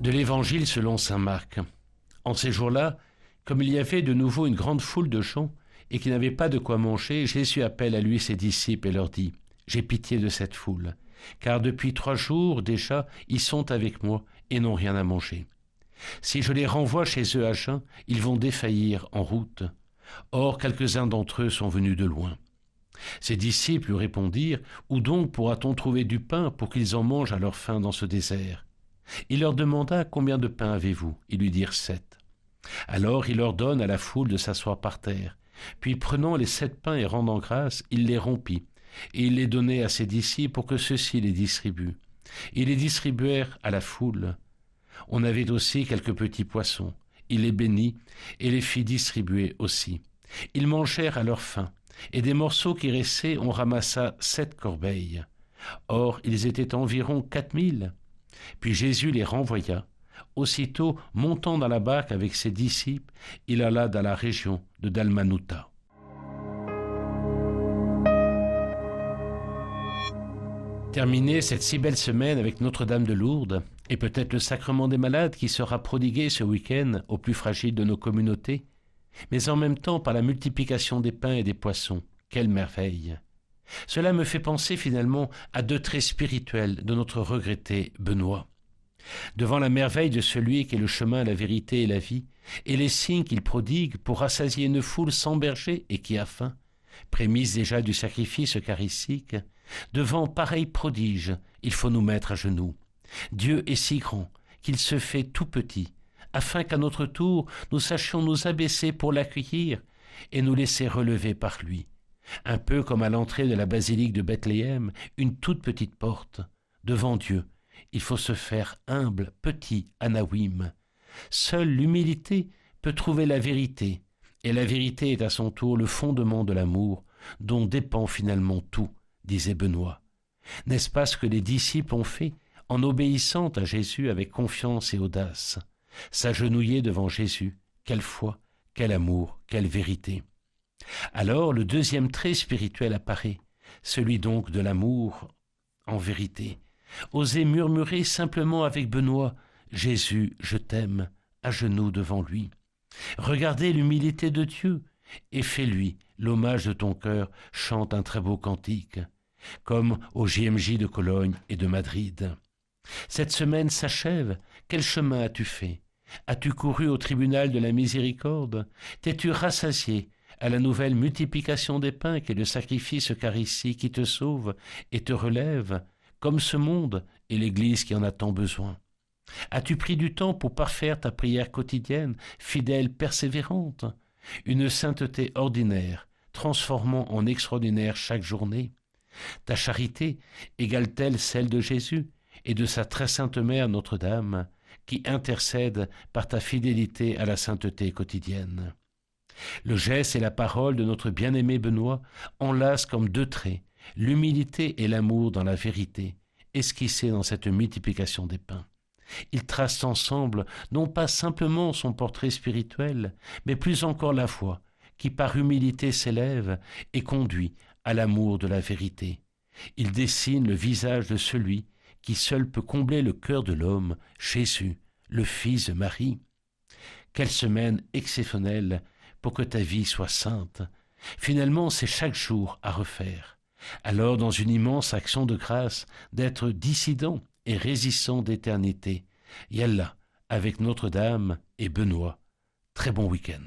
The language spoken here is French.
De l'Évangile selon Saint Marc. En ces jours-là, comme il y avait de nouveau une grande foule de gens, et qui n'avaient pas de quoi manger, Jésus appelle à lui ses disciples et leur dit, J'ai pitié de cette foule, car depuis trois jours déjà ils sont avec moi et n'ont rien à manger. Si je les renvoie chez eux à jeun, ils vont défaillir en route. Or quelques-uns d'entre eux sont venus de loin. Ses disciples lui répondirent, Où donc pourra-t-on trouver du pain pour qu'ils en mangent à leur faim dans ce désert? Il leur demanda, Combien de pain avez-vous Ils lui dirent sept. Alors il ordonne à la foule de s'asseoir par terre. Puis prenant les sept pains et rendant grâce, il les rompit, et il les donnait à ses disciples pour que ceux-ci les distribuent. Ils les distribuèrent à la foule. On avait aussi quelques petits poissons. Il les bénit et les fit distribuer aussi. Ils mangèrent à leur faim, et des morceaux qui restaient on ramassa sept corbeilles. Or ils étaient environ quatre mille. Puis Jésus les renvoya. Aussitôt, montant dans la barque avec ses disciples, il alla dans la région de Dalmanuta. Terminez cette si belle semaine avec Notre-Dame de Lourdes et peut-être le sacrement des malades qui sera prodigué ce week-end aux plus fragiles de nos communautés, mais en même temps par la multiplication des pains et des poissons. Quelle merveille Cela me fait penser finalement à deux traits spirituels de notre regretté Benoît. Devant la merveille de celui qui est le chemin, la vérité et la vie, et les signes qu'il prodigue pour rassasier une foule sans berger et qui a faim, prémisse déjà du sacrifice eucharistique, devant pareil prodige, il faut nous mettre à genoux. Dieu est si grand qu'il se fait tout petit, afin qu'à notre tour nous sachions nous abaisser pour l'accueillir et nous laisser relever par lui. Un peu comme à l'entrée de la basilique de Bethléem, une toute petite porte. Devant Dieu, il faut se faire humble, petit, anawim. Seule l'humilité peut trouver la vérité, et la vérité est à son tour le fondement de l'amour, dont dépend finalement tout, disait Benoît. N'est-ce pas ce que les disciples ont fait en obéissant à Jésus avec confiance et audace? S'agenouiller devant Jésus, quelle foi, quel amour, quelle vérité. Alors le deuxième trait spirituel apparaît, celui donc de l'amour en vérité. Oser murmurer simplement avec Benoît Jésus, je t'aime, à genoux devant lui. Regardez l'humilité de Dieu et fais-lui l'hommage de ton cœur, chante un très beau cantique, comme au JMJ de Cologne et de Madrid. Cette semaine s'achève. Quel chemin as-tu fait? As-tu couru au tribunal de la miséricorde? T'es-tu rassasié? À la nouvelle multiplication des pains qui est le sacrifice eucharistique qui te sauve et te relève, comme ce monde et l'Église qui en a tant besoin. As-tu pris du temps pour parfaire ta prière quotidienne, fidèle, persévérante? Une sainteté ordinaire, transformant en extraordinaire chaque journée. Ta charité égale-t-elle celle de Jésus et de sa très sainte mère Notre-Dame, qui intercède par ta fidélité à la sainteté quotidienne? Le geste et la parole de notre bien-aimé Benoît enlacent comme deux traits l'humilité et l'amour dans la vérité, esquissés dans cette multiplication des pains. Ils tracent ensemble non pas simplement son portrait spirituel, mais plus encore la foi, qui par humilité s'élève et conduit à l'amour de la vérité. Ils dessinent le visage de celui qui seul peut combler le cœur de l'homme, Jésus, le Fils de Marie. Quelle semaine exceptionnelle pour que ta vie soit sainte. Finalement, c'est chaque jour à refaire. Alors, dans une immense action de grâce, d'être dissident et résistant d'éternité. Yallah, avec Notre-Dame et Benoît. Très bon week-end.